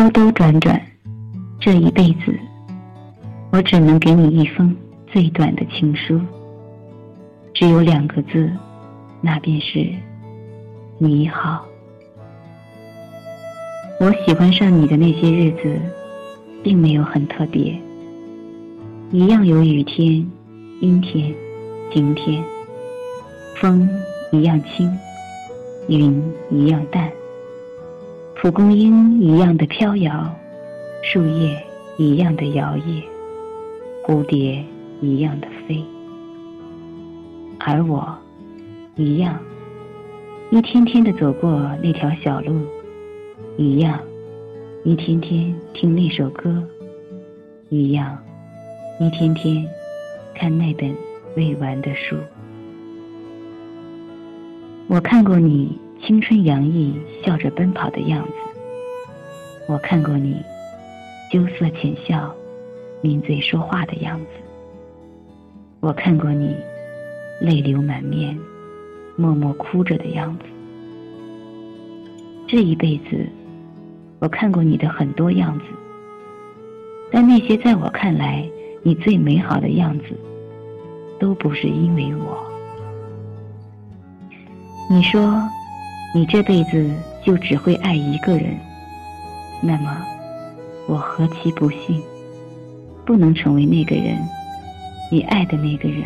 兜兜转转，这一辈子，我只能给你一封最短的情书，只有两个字，那便是你好。我喜欢上你的那些日子，并没有很特别，一样有雨天、阴天、晴天，风一样轻，云一样淡。蒲公英一样的飘摇，树叶一样的摇曳，蝴蝶一样的飞，而我一样，一天天的走过那条小路，一样，一天天听那首歌，一样，一天天看那本未完的书。我看过你。青春洋溢，笑着奔跑的样子。我看过你羞涩浅笑、抿嘴说话的样子。我看过你泪流满面、默默哭着的样子。这一辈子，我看过你的很多样子，但那些在我看来你最美好的样子，都不是因为我。你说。你这辈子就只会爱一个人，那么我何其不幸，不能成为那个人，你爱的那个人。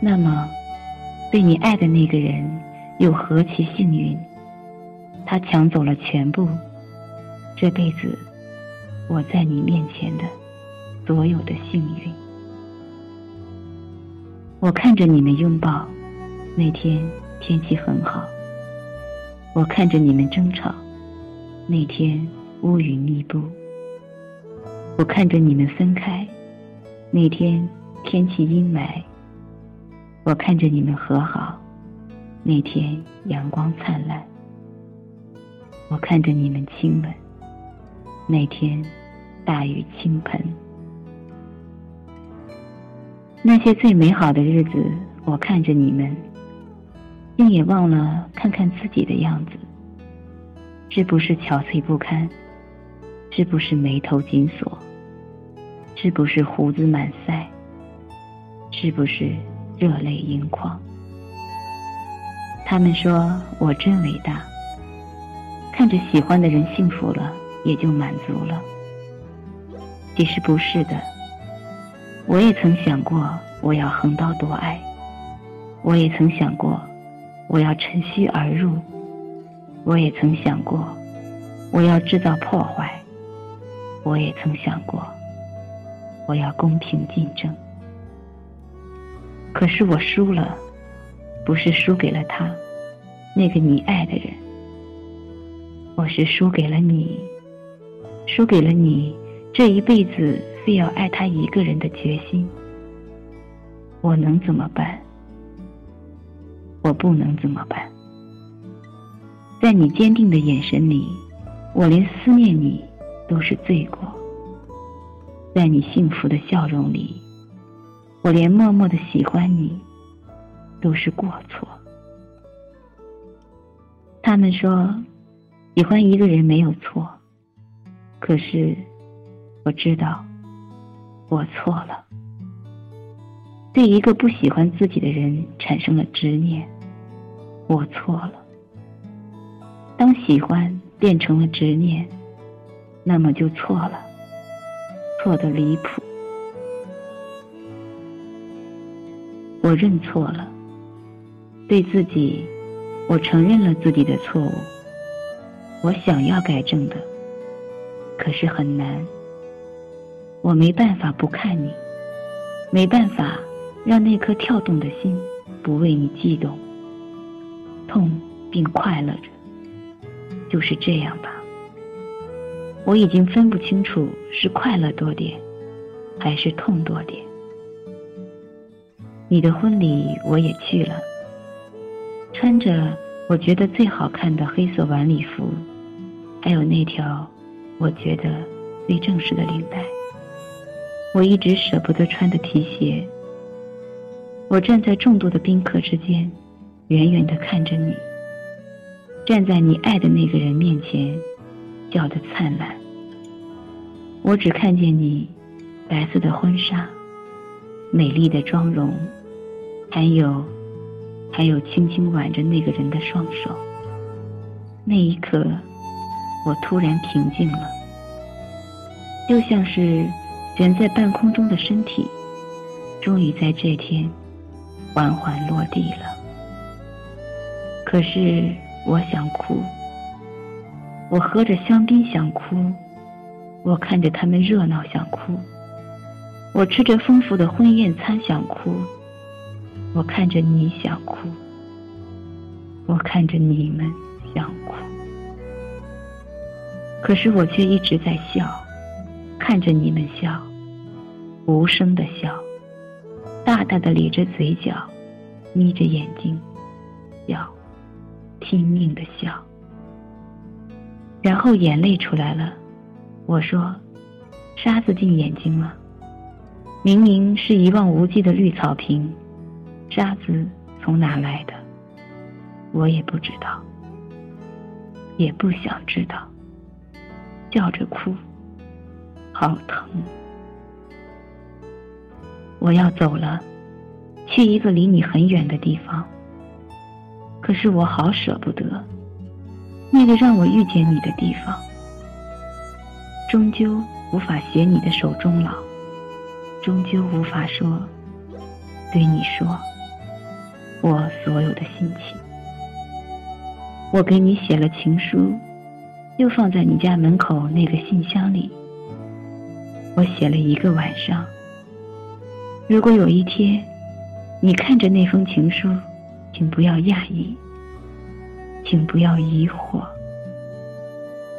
那么被你爱的那个人又何其幸运，他抢走了全部，这辈子我在你面前的所有的幸运。我看着你们拥抱，那天天气很好。我看着你们争吵，那天乌云密布；我看着你们分开，那天天气阴霾；我看着你们和好，那天阳光灿烂；我看着你们亲吻，那天大雨倾盆。那些最美好的日子，我看着你们。竟也忘了看看自己的样子，是不是憔悴不堪？是不是眉头紧锁？是不是胡子满腮？是不是热泪盈眶？他们说我真伟大，看着喜欢的人幸福了，也就满足了。其实不是的，我也曾想过我要横刀夺爱，我也曾想过。我要趁虚而入，我也曾想过，我要制造破坏，我也曾想过，我要公平竞争。可是我输了，不是输给了他，那个你爱的人，我是输给了你，输给了你这一辈子非要爱他一个人的决心。我能怎么办？我不能怎么办？在你坚定的眼神里，我连思念你都是罪过；在你幸福的笑容里，我连默默的喜欢你都是过错。他们说，喜欢一个人没有错，可是我知道，我错了。对一个不喜欢自己的人产生了执念。我错了。当喜欢变成了执念，那么就错了，错的离谱。我认错了，对自己，我承认了自己的错误。我想要改正的，可是很难。我没办法不看你，没办法让那颗跳动的心不为你悸动。并快乐着，就是这样吧。我已经分不清楚是快乐多点，还是痛多点。你的婚礼我也去了，穿着我觉得最好看的黑色晚礼服，还有那条我觉得最正式的领带。我一直舍不得穿的皮鞋。我站在众多的宾客之间。远远的看着你，站在你爱的那个人面前，笑得灿烂。我只看见你白色的婚纱，美丽的妆容，还有，还有轻轻挽着那个人的双手。那一刻，我突然平静了，就像是悬在半空中的身体，终于在这天缓缓落地了。可是我想哭，我喝着香槟想哭，我看着他们热闹想哭，我吃着丰富的婚宴餐想哭，我看着你想哭，我看着你们想哭，可是我却一直在笑，看着你们笑，无声的笑，大大的咧着嘴角，眯着眼睛笑。拼命的笑，然后眼泪出来了。我说：“沙子进眼睛了。”明明是一望无际的绿草坪，沙子从哪来的？我也不知道，也不想知道。叫着哭，好疼。我要走了，去一个离你很远的地方。可是我好舍不得，那个让我遇见你的地方，终究无法携你的手终老，终究无法说，对你说，我所有的心情。我给你写了情书，又放在你家门口那个信箱里。我写了一个晚上。如果有一天，你看着那封情书。请不要讶异，请不要疑惑。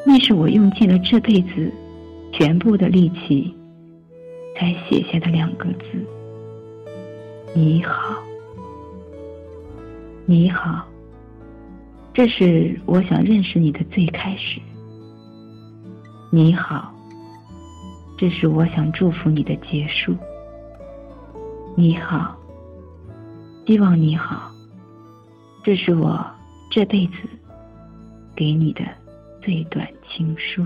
那是我用尽了这辈子全部的力气才写下的两个字：你好，你好。这是我想认识你的最开始。你好，这是我想祝福你的结束。你好，希望你好。这是我这辈子给你的最短情书。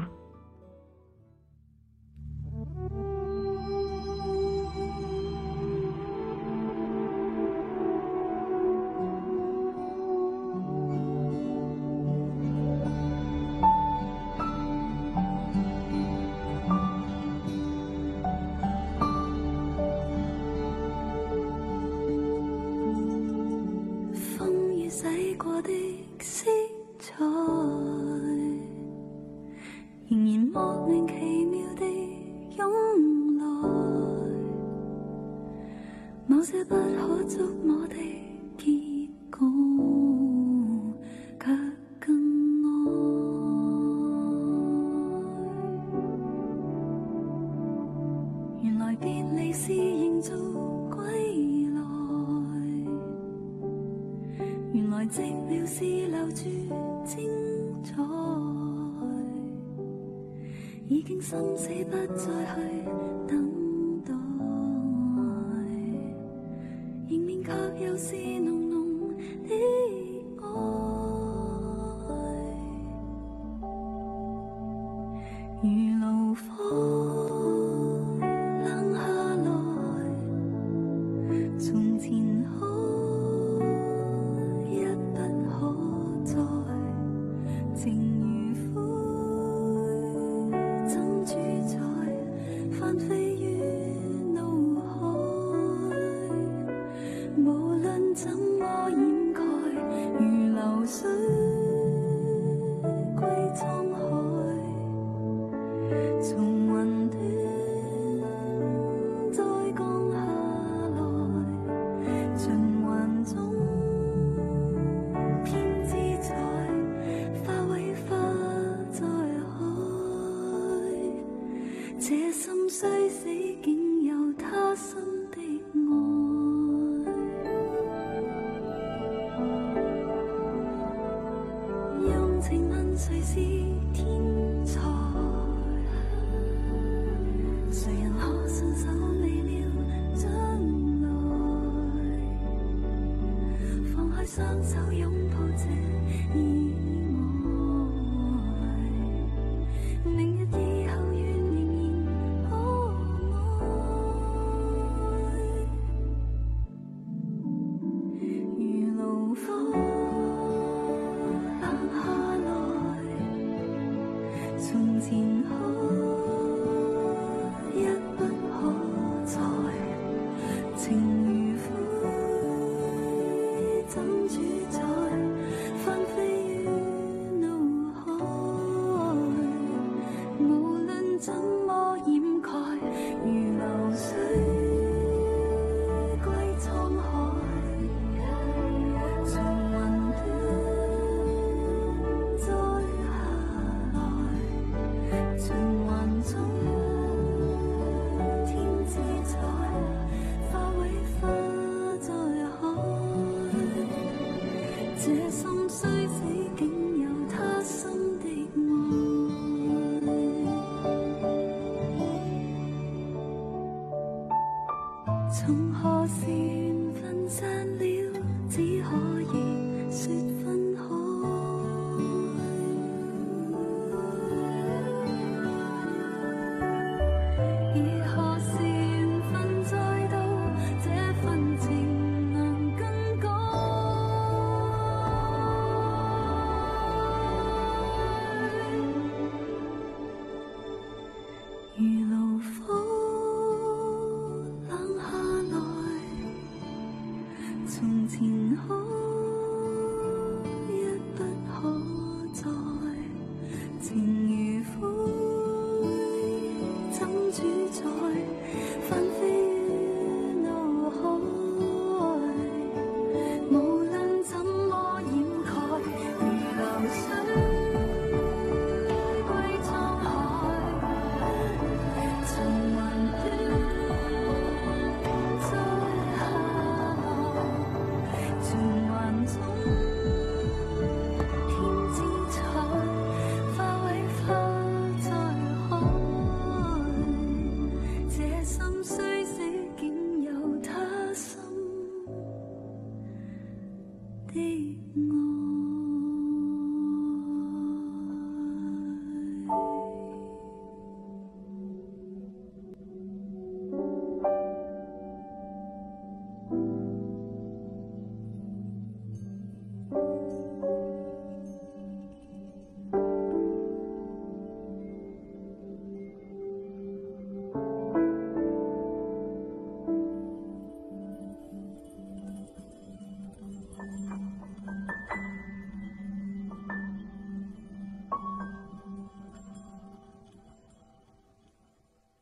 情双手拥抱着你从何时缘分散了，只可以。